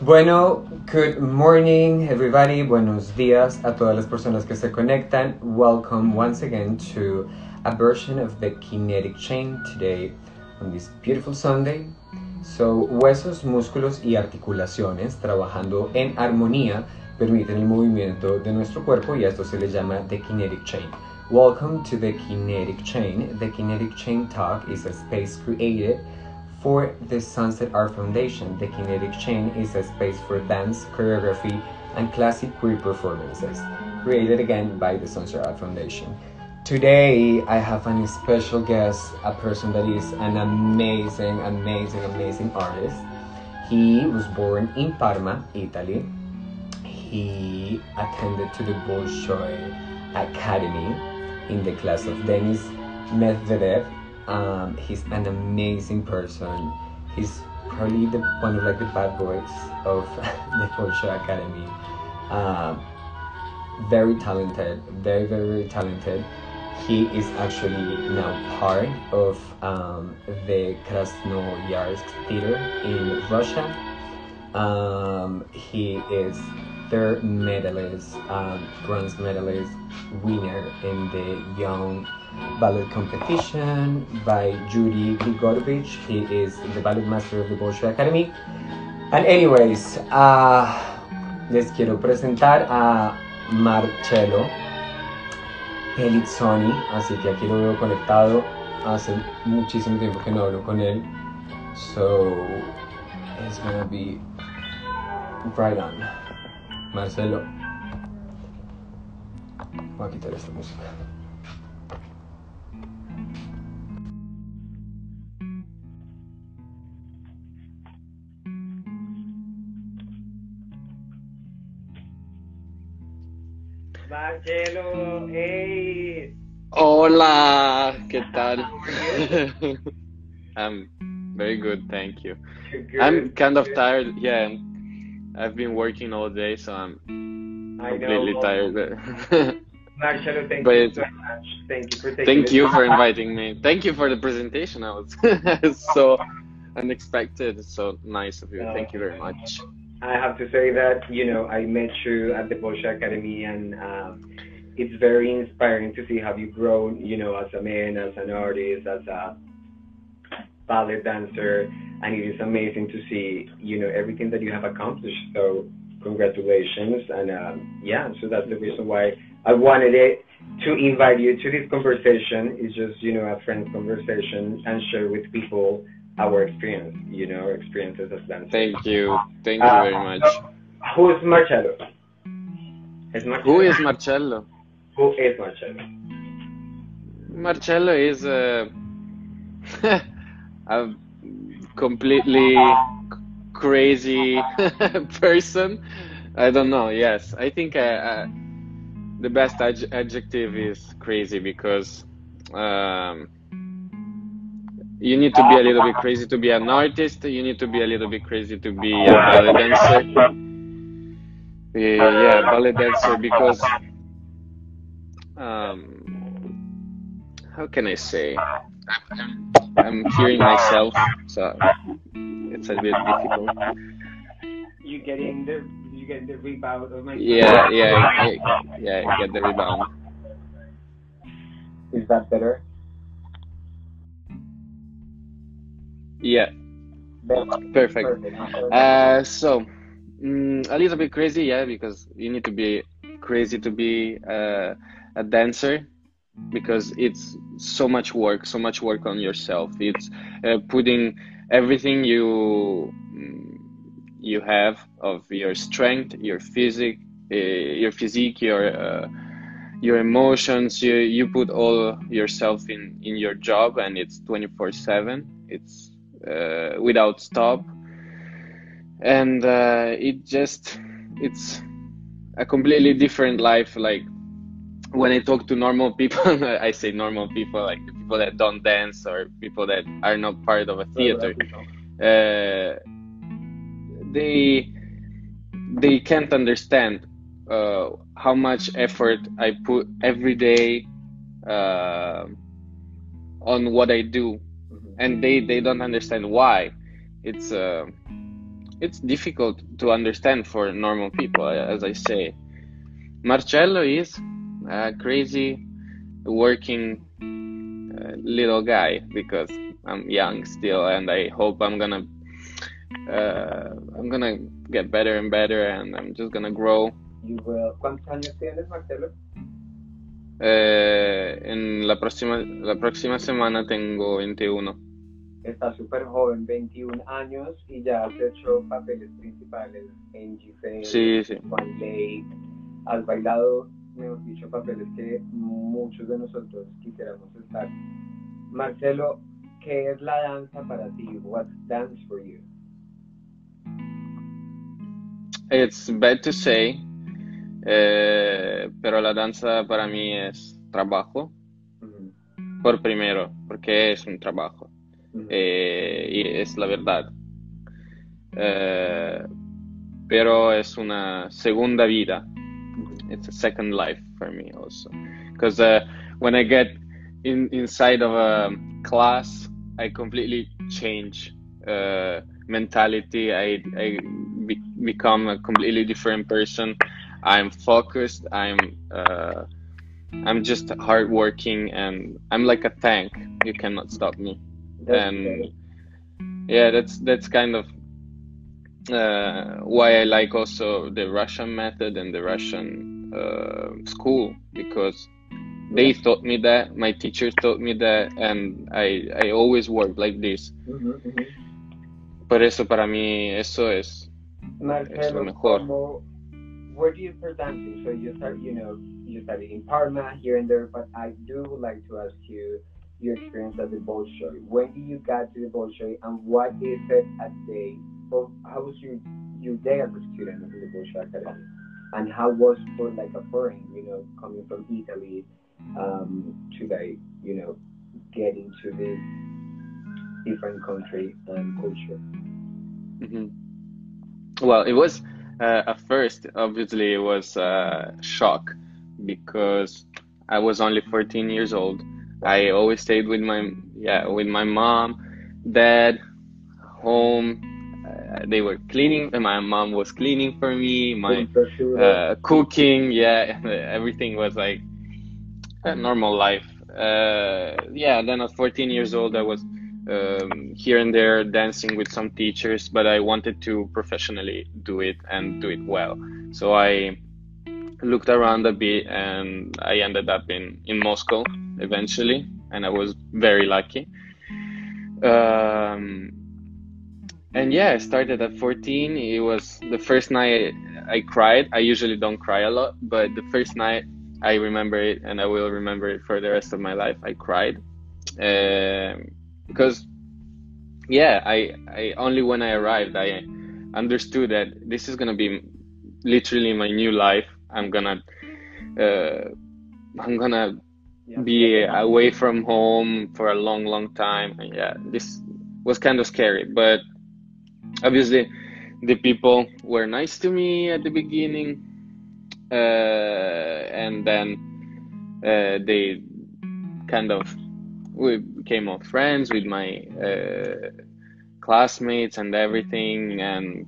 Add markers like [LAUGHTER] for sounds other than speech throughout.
Bueno, good morning everybody, buenos días a todas las personas que se conectan. Welcome once again to a version of the kinetic chain today on this beautiful Sunday. So, huesos, músculos y articulaciones trabajando en armonía permiten el movimiento de nuestro cuerpo y esto se le llama the kinetic chain. Welcome to the kinetic chain. The kinetic chain talk is a space created for the Sunset Art Foundation, the Kinetic Chain is a space for dance, choreography, and classic queer performances, created again by the Sunset Art Foundation. Today, I have a special guest, a person that is an amazing, amazing, amazing artist. He was born in Parma, Italy. He attended to the Bolshoi Academy in the class of Denis Medvedev um, he's an amazing person. He's probably the one of like the bad boys of [LAUGHS] the Bolshoi Academy. Um, very talented, very very very talented. He is actually now part of um, the Krasnoyarsk Theater in Russia. Um, he is third medalist, um, bronze medalist, winner in the young ballet competition by Yuri Grigorovich. He is the ballet master of the Bolshoi Academy. And anyways, uh, les quiero presentar a Marcello Pelizzoni, así que aquí lo veo conectado. Hace muchísimo tiempo que no hablo con él. So, it's gonna be right on. Marcelo. Voy a quitar esta música. Marcelo, hey. Hola, ¿qué tal? [LAUGHS] I'm very good, thank you. Good. I'm kind of tired. Yeah, I've been working all day, so I'm I completely know. tired. [LAUGHS] Marcelo, thank But you much. Thank you for taking Thank you for inviting me. Thank you for the presentation. I was [LAUGHS] so unexpected. So nice of you. Thank you very much. I have to say that you know I met you at the Bolshoi Academy, and um, it's very inspiring to see how you've grown. You know, as a man, as an artist, as a ballet dancer, and it is amazing to see you know everything that you have accomplished. So congratulations, and um, yeah, so that's the reason why I wanted it to invite you to this conversation. It's just you know a friend's conversation and share with people our experience. You know, our experiences as dancers. Thank you. Thank you very much. Who is Marcelo? Es Marcelo. Who is Marcello? Who is Marcelo? Marcello is a, [LAUGHS] a completely crazy [LAUGHS] person. I don't know. Yes, I think uh, uh, the best adj- adjective is crazy because um, you need to be a little bit crazy to be an artist. You need to be a little bit crazy to be a ballet dancer. Uh, yeah, ballet dancer because um, how can I say? I'm, I'm hearing myself, so it's a bit difficult. You getting the you getting the rebound of my Yeah, yeah, I, yeah, I get the rebound. Is that better? Yeah, perfect. Perfect. Uh, so mm, a little bit crazy, yeah, because you need to be crazy to be uh, a dancer because it's so much work, so much work on yourself. It's uh, putting everything you you have of your strength, your physique, uh, your physique, your uh, your emotions. You you put all yourself in in your job, and it's twenty four seven. It's uh, without stop and uh, it just it's a completely different life like when i talk to normal people [LAUGHS] i say normal people like people that don't dance or people that are not part of a theater. uh, they they can't understand uh, how much effort i put every day uh, on what i do. And they they don't understand why. It's uh, it's difficult to understand for normal people, as I say. Marcello is a crazy working uh, little guy because I'm young still, and I hope I'm gonna uh, I'm gonna get better and better, and I'm just gonna grow. You will. ¿Cuántos años tienes, Marcelo? Eh, en la próxima la próxima semana tengo 21. Estás súper joven, 21 años, y ya has hecho papeles principales en G-Fame, Sí, sí. Swan Lake. Has bailado, mejor dicho, papeles que muchos de nosotros quisiéramos estar. Marcelo, ¿qué es la danza para ti? What's dance for you? It's bad to say, eh, pero la danza para mí es trabajo, por primero, porque es un trabajo, eh, y es la verdad. Eh, pero es una segunda vida. It's a second life for me also, because uh, when I get in inside of a class, I completely change uh, mentality. I I be, become a completely different person. I'm focused. I'm uh, I'm just hardworking, and I'm like a tank. You cannot stop me. That's And great. yeah, that's that's kind of uh, why I like also the Russian method and the Russian uh, school because they taught me that, my teachers taught me that, and I I always work like this. Ujú, ujú. Por eso para mí eso es Marcelo, mejor. como, where do you dancing? So you start, you know, you studied in Parma here and there, but I do would like to ask you your experience at the Bolshoi. When did you got to the Bolshoi, and what is it a day? Well, how was your your day as a student in the Bolshoi Academy? And how was for like a foreign, you know, coming from Italy um, to like, you know, get into this different country and culture? Mhm. Well, it was uh, at first, obviously, it was a shock because I was only 14 years old. I always stayed with my yeah with my mom, dad, home. They were cleaning. and My mom was cleaning for me. My uh, cooking, yeah, [LAUGHS] everything was like a normal life. Uh, yeah, then at 14 years old, I was um, here and there dancing with some teachers, but I wanted to professionally do it and do it well. So I looked around a bit and I ended up in, in Moscow eventually, and I was very lucky. Um, and yeah, I started at 14. It was the first night I cried. I usually don't cry a lot, but the first night I remember it and I will remember it for the rest of my life. I cried. Um, because yeah, I, I only when I arrived, I understood that this is gonna be literally my new life. I'm gonna, uh, I'm gonna be away from home for a long, long time. And yeah, this was kind of scary, but obviously the people were nice to me at the beginning, uh, and then uh, they kind of we became all friends with my uh, classmates and everything, and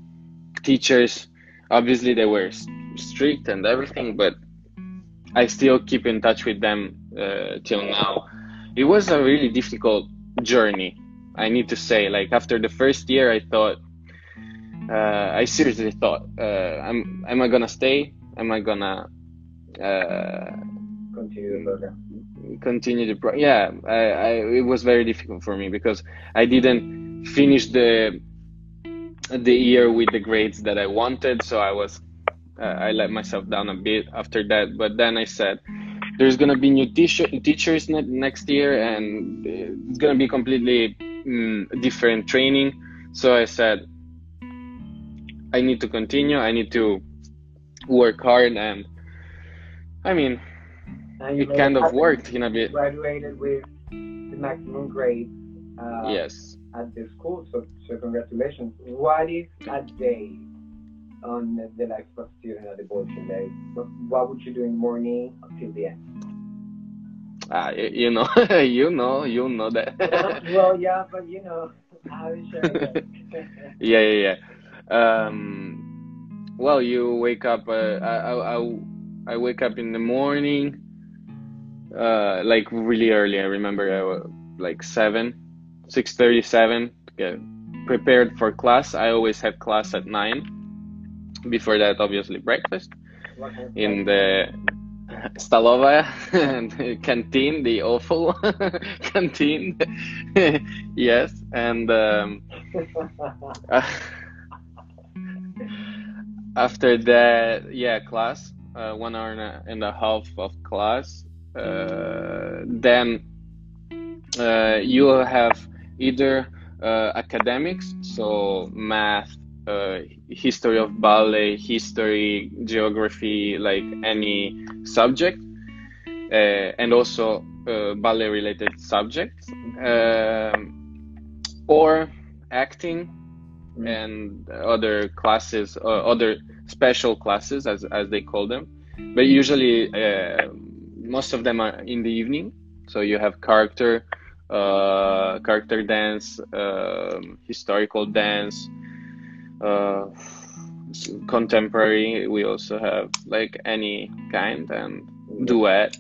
teachers. Obviously, they were strict and everything, but I still keep in touch with them uh, till now. It was a really difficult journey, I need to say. Like after the first year, I thought, uh, I seriously thought, uh, am am I gonna stay? Am I gonna uh, Continue the program. continue the pro? Yeah, I, I, it was very difficult for me because I didn't finish the the year with the grades that I wanted, so I was uh, I let myself down a bit after that. But then I said, there's gonna be new teacher, teachers ne- next year, and it's gonna be completely mm, different training. So I said, I need to continue. I need to work hard, and I mean, And you it kind of worked in a bit. Graduated with the maximum grade uh, Yes. at the school, so, so congratulations. What is a day on the life of a student at the Bolshoi Day? What, would you do in the morning until the end? Ah, y- you know, [LAUGHS] you know, you know that. [LAUGHS] well, [LAUGHS] yeah, but you know, I shared that. yeah, yeah, yeah. Um, well, you wake up. Uh, I, I I wake up in the morning, uh, like really early. I remember uh, like seven, six thirty seven. Get prepared for class. I always have class at nine. Before that, obviously breakfast in the Stalova [LAUGHS] and canteen, the awful [LAUGHS] canteen. [LAUGHS] yes, and um, after that, yeah, class, uh, one hour and a half of class. Uh, then uh, you have either uh, academics, so math, uh, history of ballet, history, geography, like any subject, uh, and also ballet related subjects, um, or acting and other classes, uh, other special classes as, as they call them. But usually, uh, most of them are in the evening. So you have character, uh, character dance, um, historical dance, uh, contemporary. We also have like any kind and duet.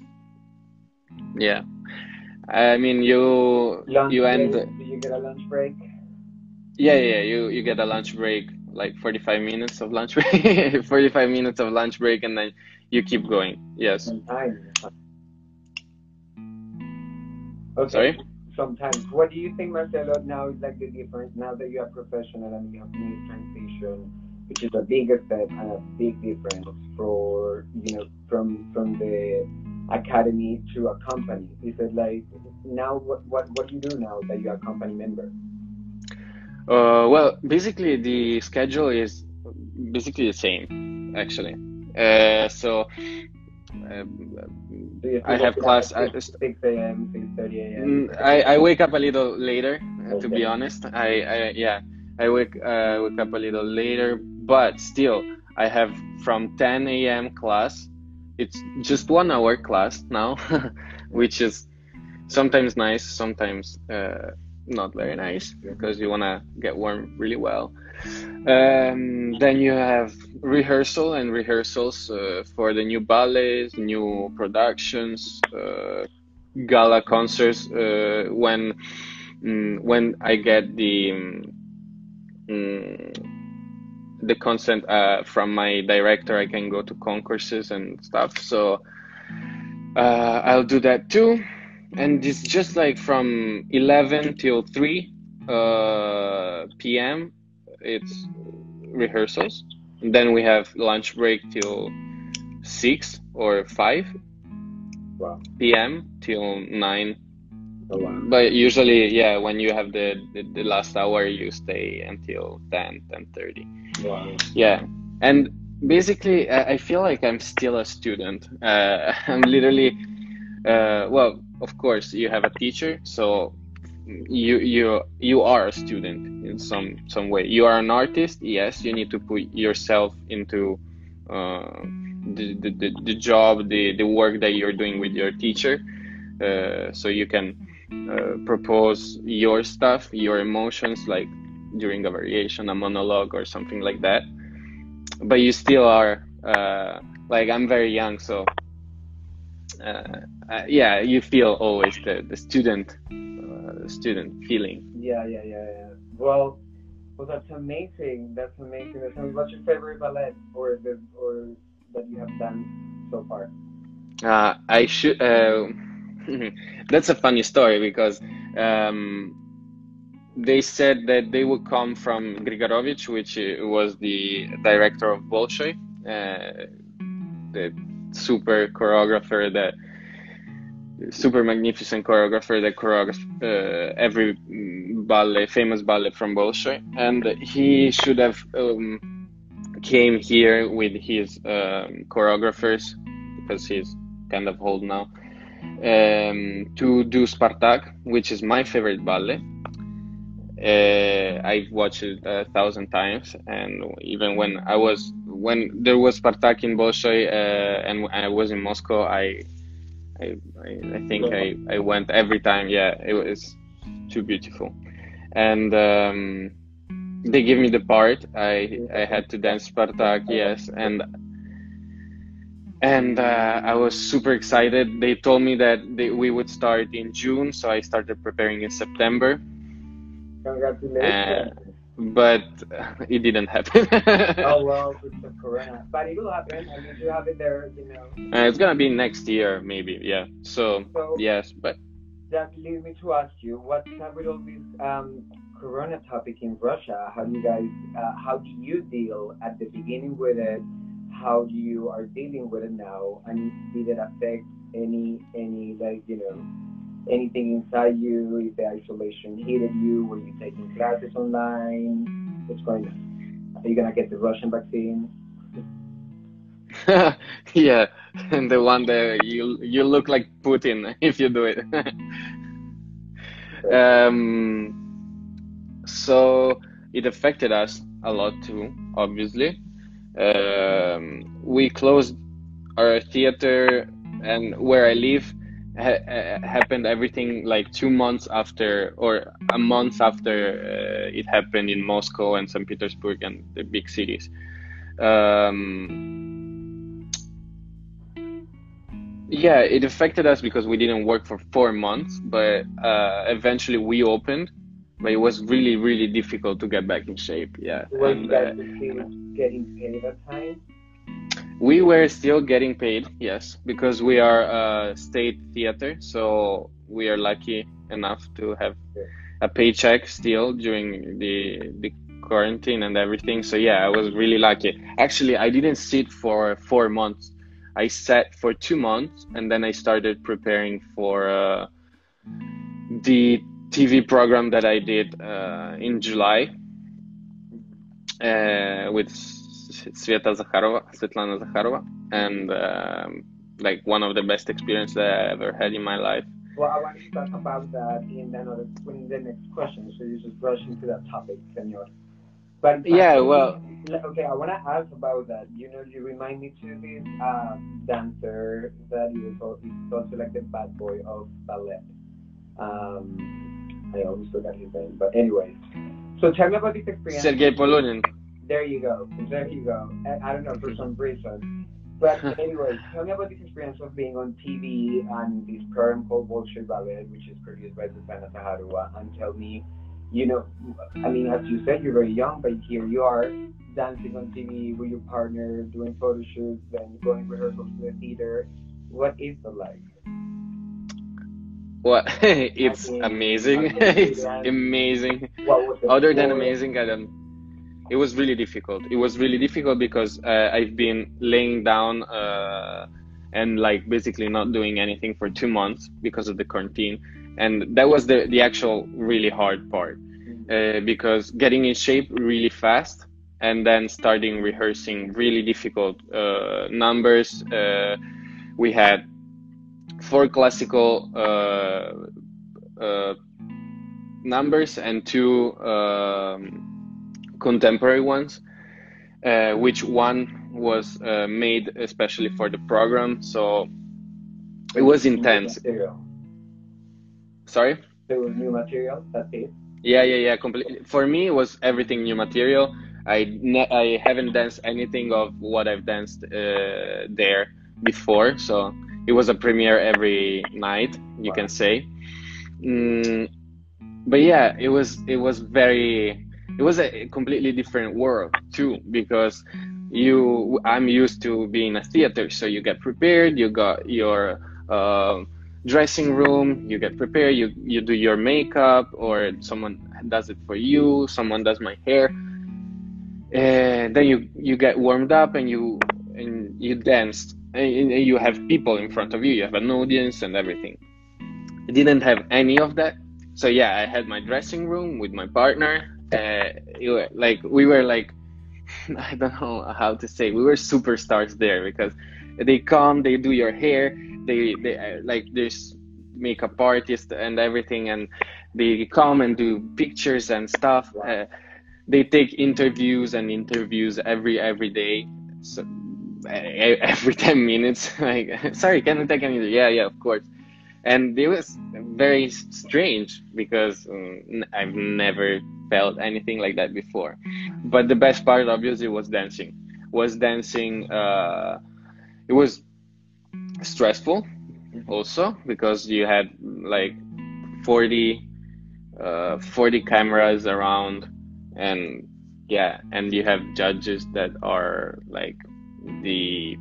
Yeah, I mean you lunch you end. break, do you get a lunch break? Yeah, yeah, you you get a lunch break, like 45 minutes of lunch [LAUGHS] break, 45 minutes of lunch break, and then you keep going. Yes. Sometimes. Okay. Sorry? Sometimes. What do you think, Marcelo, now is like the difference now that you are professional and you have made transition, which is a big step and a big difference for you know from from the academy to a company? Is it like now what what what do you do now that you are a company member? Uh, well, basically the schedule is basically the same, actually. Uh, so. Um, I have class. at I, 6 a.m., 6:30 a.m.? I, I wake up a little later, uh, to be honest. I, I yeah, I wake uh, wake up a little later, but still, I have from 10 a.m. class. It's just one hour class now, [LAUGHS] which is sometimes nice, sometimes uh, not very nice because you wanna get warm really well. Um, then you have rehearsal and rehearsals uh, for the new ballets, new productions, uh, gala concerts. Uh, when mm, when I get the mm, mm, the consent uh, from my director, I can go to concourses and stuff. So uh, I'll do that too. And it's just like from 11 till 3 uh, p.m. It's rehearsals. And then we have lunch break till 6 or 5 Wow. p.m. till 9 Oh, wow. but usually yeah when you have the, the, the last hour you stay until 10 10.30 Wow. yeah and basically i I feel like i'm still a student uh, [LAUGHS] i'm literally uh, well of course you have a teacher so you you you are a student in some some way. You are an artist yes you need to put yourself into uh, the, the, the, job the, the work that you're doing with your teacher uh, so you can uh, propose your stuff your emotions like during a variation a monologue or something like that. But you still are uh, like i'm very young so uh, yeah you feel always the, the student uh, student feeling Yeah, yeah, yeah, yeah. Well, well, that's amazing. That's amazing. That's amazing. What's your favorite ballet or the or that you have done so far? Uh, I should. Uh, [LAUGHS] that's a funny story because um, they said that they would come from Grigorovich, which uh, was the director of Bolshoi, uh, the super choreographer that super magnificent choreographer that choreographed uh, every mm, ballet, famous ballet from Bolshoi, and he should have um, came here with his um, choreographers because he's kind of old now um, to do Spartak, which is my favorite ballet. Uh, I've watched it a thousand times, and even when I was when there was Spartak in Bolshoi uh, and I was in Moscow, I I, I, I think I, I went every time. Yeah, it was too beautiful, and um, they give me the part. I I had to dance Spartak, yes, and and uh, I was super excited. They told me that they, we would start in June, so I started preparing in September. Congratulations. But [LAUGHS] it didn't happen. [LAUGHS] oh well, [LAUGHS] with the corona, but it will happen. I mean, you have it there, you know. Uh, it's gonna be next year, maybe. Yeah. So, So yes, but that leads me to ask you, what's up with all this um, corona topic in Russia? How do you guys, uh, how do you deal at the beginning with it? How do you are dealing with it now? And did it affect any, any like you know, anything inside you? If the isolation hit you, were you taking classes online? What's going on? Are you gonna get the Russian vaccine? [LAUGHS] yeah, and [LAUGHS] the one that you you look like Putin [LAUGHS] if you do it. um, so it affected us a lot too, obviously. Um, we closed our theater, and where I live ha- ha- happened everything like two months after, or a month after uh, it happened in Moscow and St. Petersburg and the big cities. Um, yeah, it affected us because we didn't work for four months, but uh, eventually we opened. But it was really, really difficult to get back in shape. Yeah, Were and, you guys uh, getting paid at time? We were still getting paid, yes, because we are a state theater, so we are lucky enough to have a paycheck still during the the quarantine and everything. So yeah, I was really lucky. Actually, I didn't sit for four months. I sat for two months, and then I started preparing for uh, the TV program that I did uh, in July uh, with Sveta Zakharova, Svetlana Zakharova, and um, like one of the best experiences that I ever had in my life. Well, I want to talk about that in another in the next question. So you just rush into that topic, senor. But Yeah, actually, well- okay, I want to ask about that. You know, you remind me to this uh, dancer that is also, is also like the bad boy of ballet. Um, I always forgot his name, but anyways. So tell me about this experience. Sergei Polunin. There you go. There you go. I, I don't know for some reason. But [LAUGHS] anyway, tell me about this experience of being on TV and this program called Bolshoi Ballet, which is produced by Zuzana Zakharova, and tell me, you know, I mean, as you said, you're very young, but here you are dancing on TV with your partner, doing photo shoots, then going rehearsals to the theater. What is it [LAUGHS] like? Eh, [LAUGHS] what? it's I mean, amazing. I can see it's amazing. The Other than amazing, I don't. It was really difficult. It was really difficult because uh, I've been laying down uh, and like basically not doing anything for two months because of the quarantine, and that was the the actual really hard part uh, because getting in shape really fast and then starting rehearsing really difficult uh, numbers. Uh, we had four classical uh, uh, numbers and two um, contemporary ones, uh, which one was uh, made especially for the program. So it was intense. Sorry. There was new material. That's it. Yeah, yeah, yeah. Completely. For me, it was everything new material. I ne- I haven't danced anything of what I've danced uh, there before, so it was a premiere every night. You Wow. can say. Mm, but yeah, it was it was very it was a completely different world too because you I'm used to being a theater, so you get prepared, you got your uh, dressing room, you get prepared, you you do your makeup or someone does it for you, someone does my hair, and then you you get warmed up and you and you dance and, and you have people in front of you, you have an audience and everything. I didn't have any of that, so yeah, I had my dressing room with my partner. Uh, like we were like [LAUGHS] I don't know how to say we were superstars there because they come, they do your hair, they they uh, like there's makeup artists and everything, and they come and do pictures and stuff. Uh, they take interviews and interviews every every day, so e- [LAUGHS] every ten minutes. [LAUGHS] Like, sorry, can I take any? Yeah, yeah, of course. And it was very strange because um, I've never felt anything like that before. But the best part, obviously, was dancing. Was dancing. Uh, it was stressful, also because you had like 40, uh, 40 cameras around, and yeah, and you have judges that are like the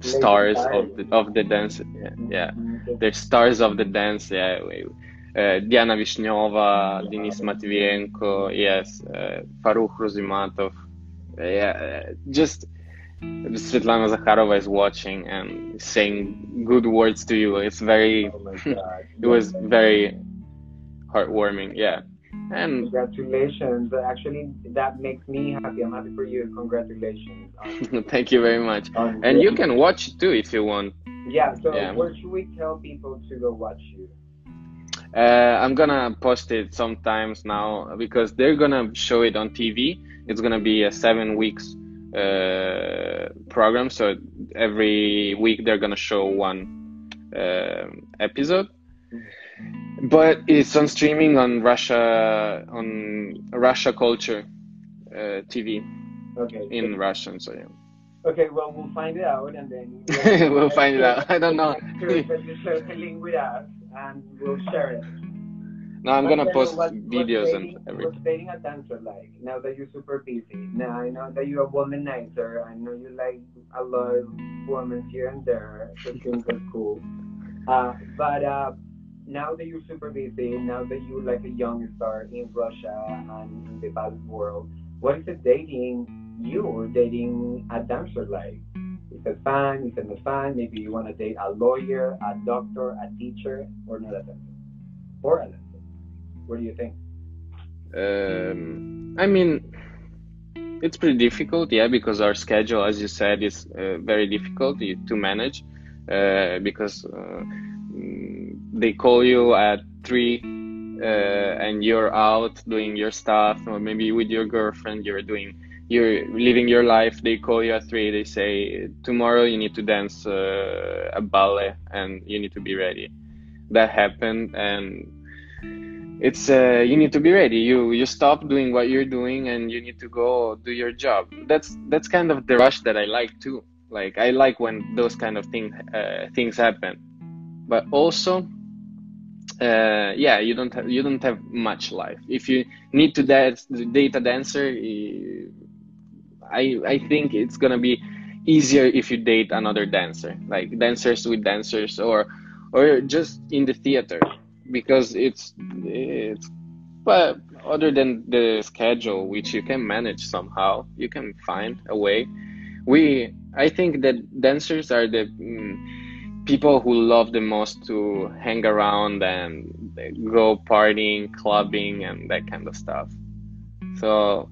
stars of the of the dance. Yeah, yeah. they're stars of the dance. Yeah, uh, Diana Vishneva, Denis Matvienko, yes, uh, Farukh Ruzimatov. Uh, yeah, just Svetlana Zakharova is watching and saying good words to you. It's very, oh [LAUGHS] it was very heartwarming. Yeah. And congratulations. Actually, that makes me happy. I'm happy for you. Congratulations. [LAUGHS] Thank you very much. Um, and you can watch it too if you want. Yeah. So yeah. where should we tell people to go watch you? Uh, I'm gonna post it sometimes now because they're gonna show it on TV. It's gonna be a seven weeks uh, program. So every week they're gonna show one uh, episode, but it's on streaming on Russia on Russia Culture uh, TV. Okay. In Russian, so yeah. Okay, well, we'll find it out and then [LAUGHS] we'll, find it out. I don't know. you share the with us and we'll share it. No, I'm gonna post what, videos dating, and everything. What's dating a dancer like? Now that you're super busy. Now I know that you're a womanizer. I know you like a lot of women here and there. So things are cool. Uh, but uh, now that you're super busy, now that you're like a young star in Russia and in the ballet world, what is it dating you or dating a dancer like? It fun? Is it not? Maybe you want to date a lawyer, a doctor, a teacher, or not a or a dancer. What do you think? Um, I mean, it's pretty difficult, yeah, because our schedule, as you said, is uh, very difficult to manage uh, because uh, mm, they call you at three uh, and you're out doing your stuff, or maybe with your girlfriend, you're doing, you're living your life. They call you at three. They say tomorrow you need to dance uh, a ballet and you need to be ready. That happened, and it's uh, you need to be ready you you stop doing what you're doing and you need to go do your job that's that's kind of the rush that i like too like i like when those kind of thing, uh, things happen but also uh, yeah you don't have you don't have much life if you need to dance, date a dancer i i think it's gonna be easier if you date another dancer like dancers with dancers or or just in the theater because it's it's but other than the schedule which you can manage somehow you can find a way. We i think that dancers are the mm, people who love the most to hang around and go partying clubbing and that kind of stuff. So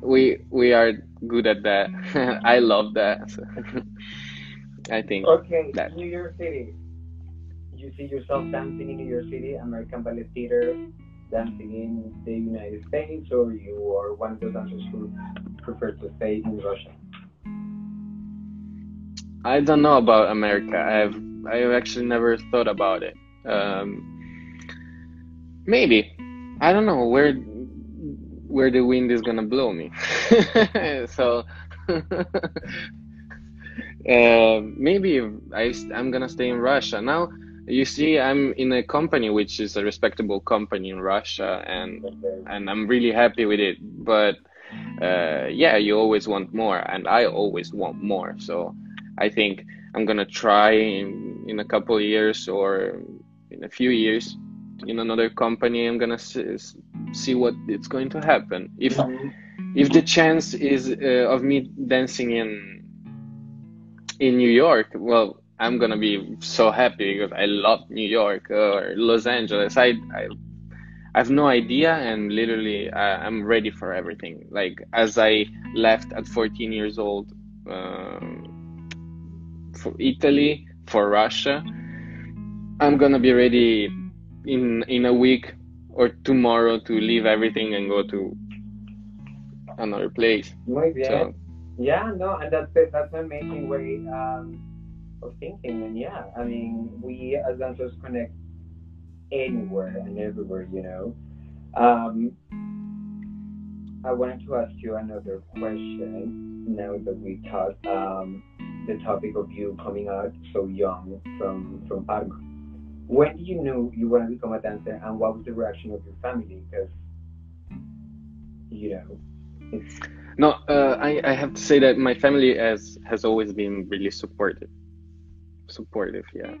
we we are good at that [LAUGHS] i love that [LAUGHS] i think okay that. new york city you see yourself dancing in New York City, American Ballet Theater, dancing in the United States, or you are one of those dancers who prefer to stay in Russia? I don't know about America. I've I've actually never thought about it. Um, maybe I don't know where where the wind is gonna blow me. [LAUGHS] so [LAUGHS] uh, maybe I I'm gonna stay in Russia now. You see, I'm in a company which is a respectable company in Russia, and and I'm really happy with it. But uh, yeah, you always want more, and I always want more. So I think I'm gonna try in, in a couple years or in a few years in another company. I'm gonna see, what it's going to happen. If if the chance is uh, of me dancing in in New York, well, I'm gonna be so happy because I love New York or Los Angeles. I I, I have no idea, and literally I, am ready for everything. Like as I left at 14 years old um, for Italy, for Russia, I'm gonna be ready in in a week or tomorrow to leave everything and go to another place. Muy bien. So, yeah, no, and that's that's an amazing way. Um, of thinking. And yeah, I mean, we as dancers connect anywhere and everywhere, you know. Um, I wanted to ask you another question now that we talked um, the topic of you coming out so young from from Parma. When did you know you want to become a dancer, and what was the reaction of your family? Because you know, it's No, uh, I, I have to say that my family has has always been really supportive. Supportive, yeah.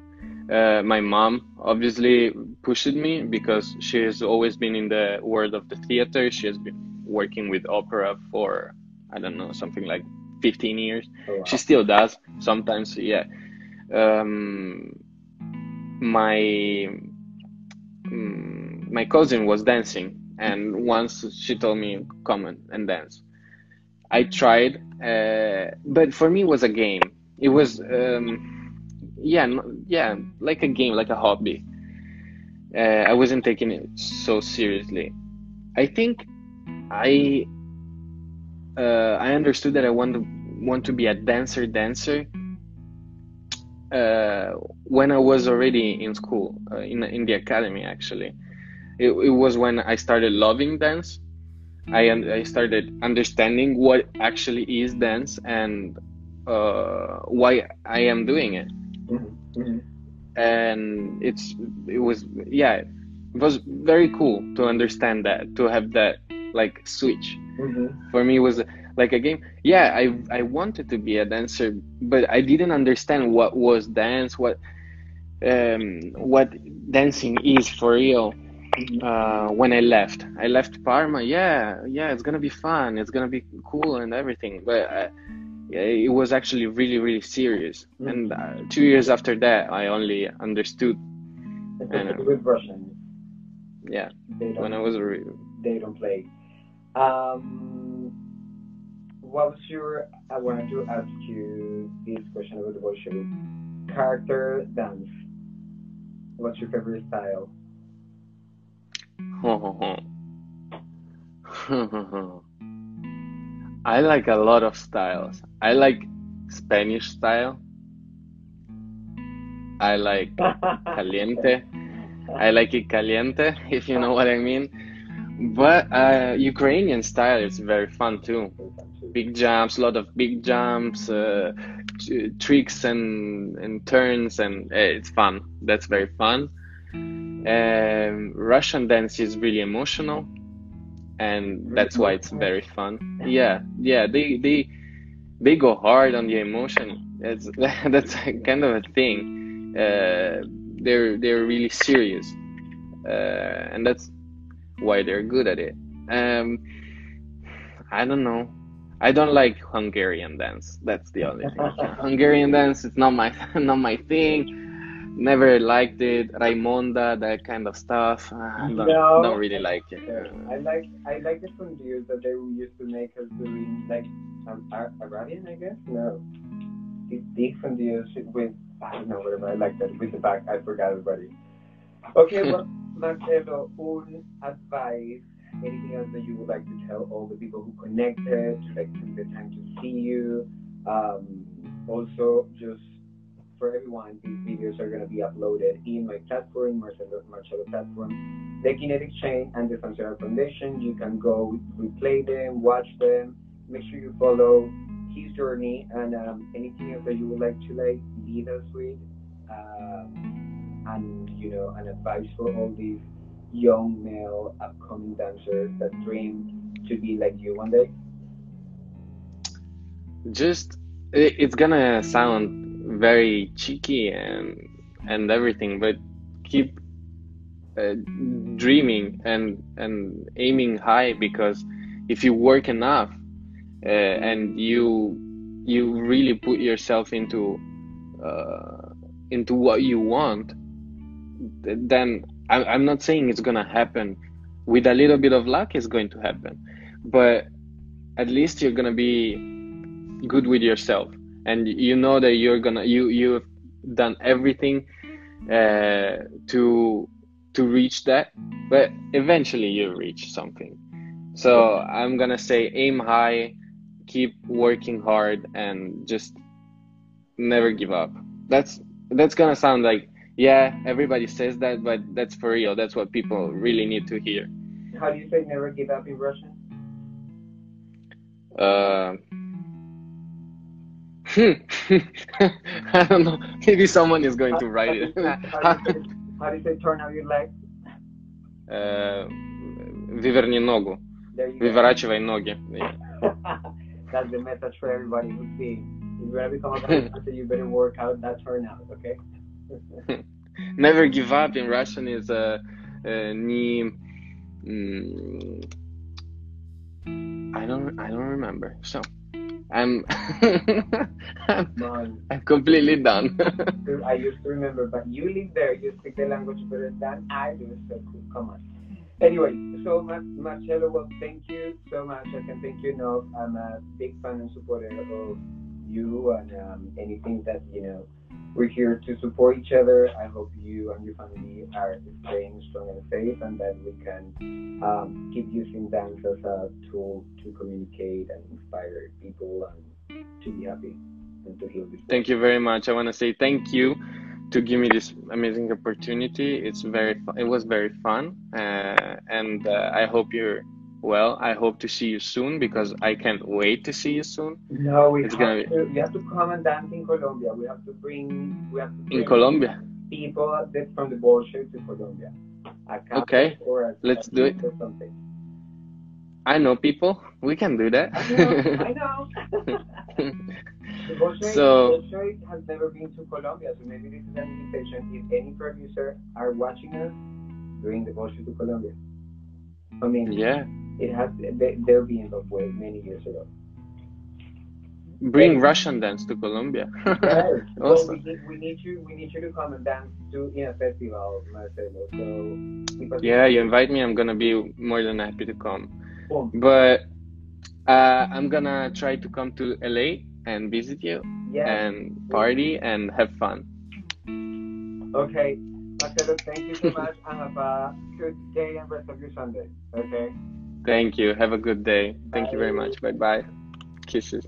Uh, my mom obviously pushed me because she has always been in the world of the theater. She has been working with opera for I don't know something like 15 years. oh, wow. She still does sometimes, yeah. Um, my mm, my cousin was dancing, and once she told me come and, dance. I tried, uh, but for me it was a game. It was, um, yeah, yeah, like a game, like a hobby. Uh, I wasn't taking it so seriously. I think I uh, I understood that I want to want to be a dancer dancer when I was already in school uh, in in the academy actually. It, it was when I started loving dance. I I started understanding what actually is dance and uh, why I am doing it. Mhm, mhm. And it's it was yeah, it was very cool to understand that to have that like switch Mhm. for me it was like a game. Yeah i i wanted to be a dancer but i didn't understand what was dance what um what dancing is for real uh when i left. I left parma. Yeah yeah it's gonna be fun. It's gonna be cool and everything but uh, yeah, it was actually really really serious. And uh, two years after that i only understood. Especially with Russians, yeah they don't when i was re- they don't play. Um, was your? I wanted to ask you this question about the Bolshevik character dance. What's your favorite style? [LAUGHS] I like a lot of styles. I like Spanish style. I like [LAUGHS] caliente. I like it caliente, if you know what I mean. But uh, Ukrainian style is very fun too. Big jumps, a lot of big jumps, uh, t- tricks and, and turns, and uh, it's fun. That's very fun. Um, Russian dance is really emotional, and that's why it's very fun. Yeah, yeah, they they they go hard on the emotion. That's [LAUGHS] that's kind of a thing. Uh, they're they're really serious, uh, and that's why they're good at it. Um, I don't know. I don't like Hungarian dance. That's the only thing. [LAUGHS] Hungarian dance is not my [LAUGHS] not my thing. Never liked it. Raimonda, that kind of stuff. I don't, No. don't really like it. I like I like the fondues that they used to make us doing like um, Ar- Arabian, I guess. No, these big fondues with I don't know whatever. I like that with the back. I forgot already. Okay, [LAUGHS] well, Marcelo, un advice. Anything else that you would like to tell all the people who connected, like took the time to see you? Um, also, just for everyone, these videos are going to be uploaded in my platform, Marcelo, Marcelo platform, the Kinetic Chain and the Functional Foundation. You can go replay them, watch them. Make sure you follow his journey and um, anything else that you would like to like lead us with, um, and you know, an advice for all these young male upcoming dancers that dream to be like you one day. just it, it's gonna sound very cheeky and and everything but keep uh, dreaming and and aiming high because if you work enough uh, and you you really put yourself into uh, into what you want then I, i'm not saying it's gonna happen. With a little bit of luck it's going to happen. But at least you're gonna be good with yourself. And you know that you're gonna you you've done everything uh, to to reach that. But eventually you'll reach something. So i'm gonna say aim high keep working hard and just never give up. That's that's gonna sound like yeah everybody says that but that's for real that's what people really need to hear How do you say never give up in Russian? Uh, hmm. [LAUGHS] I don't know. Maybe someone is going to write it. [LAUGHS] How do you say, how do you say turn out your leg? Uh, Выверни ногу. There you go. Выворачивай ноги. Yeah. [LAUGHS] That's the message for everybody who's seeing. If you want to become a podcaster, you better work out that turnout, okay? [LAUGHS] Never give up in Russian is uh, uh, не mm, I don't I don't remember. So I'm [LAUGHS] I'm, I'm completely done. I used to remember, but you live there, you speak the language better than I do, so. Come on. Anyway, so Mar- Marcello, well, thank you so much. I can thank you enough. I'm a big fan and supporter of you and um, anything that, you know, we're here to support each other. I hope you and your family are staying strong and safe and that we can um, keep using dance as a tool to communicate and inspire people and to be happy and to heal. Thank you very much. I want to say thank you to give me this amazing opportunity. It's very it was very fun, uh, and uh, I hope you're well. I hope to see you soon because I can't wait to see you soon No, we It's have gonna be- to. We have to come and dance in Colombia. We have to bring. We have to bring in Colombia. people that from the Bolshoi to Colombia. Okay, a, let's do it. or something. I know people. We can do that. I know. I [LAUGHS] know. [LAUGHS] the So- Bolshoi has never been to Colombia, so maybe this is an invitation. If any producer are watching us, bring the Bolshoi to Colombia. I mean, yeah, it has. They, they'll be in the way many years ago. bring Russian dance to Colombia. [LAUGHS] Yes. [LAUGHS] Well, we, need, we need you. We need you to come and dance to in a festival, Marcello. So yeah, you invite me. I'm gonna be more than happy to come. Boom. But uh, I'm gonna try to come to LA and visit you Yes. and party and have fun. Okay. Marcello, thank you so much, and have a good day and rest of your Sunday. Okay. Thank you. Have a good day. Thank you very much. Bye bye. Kisses.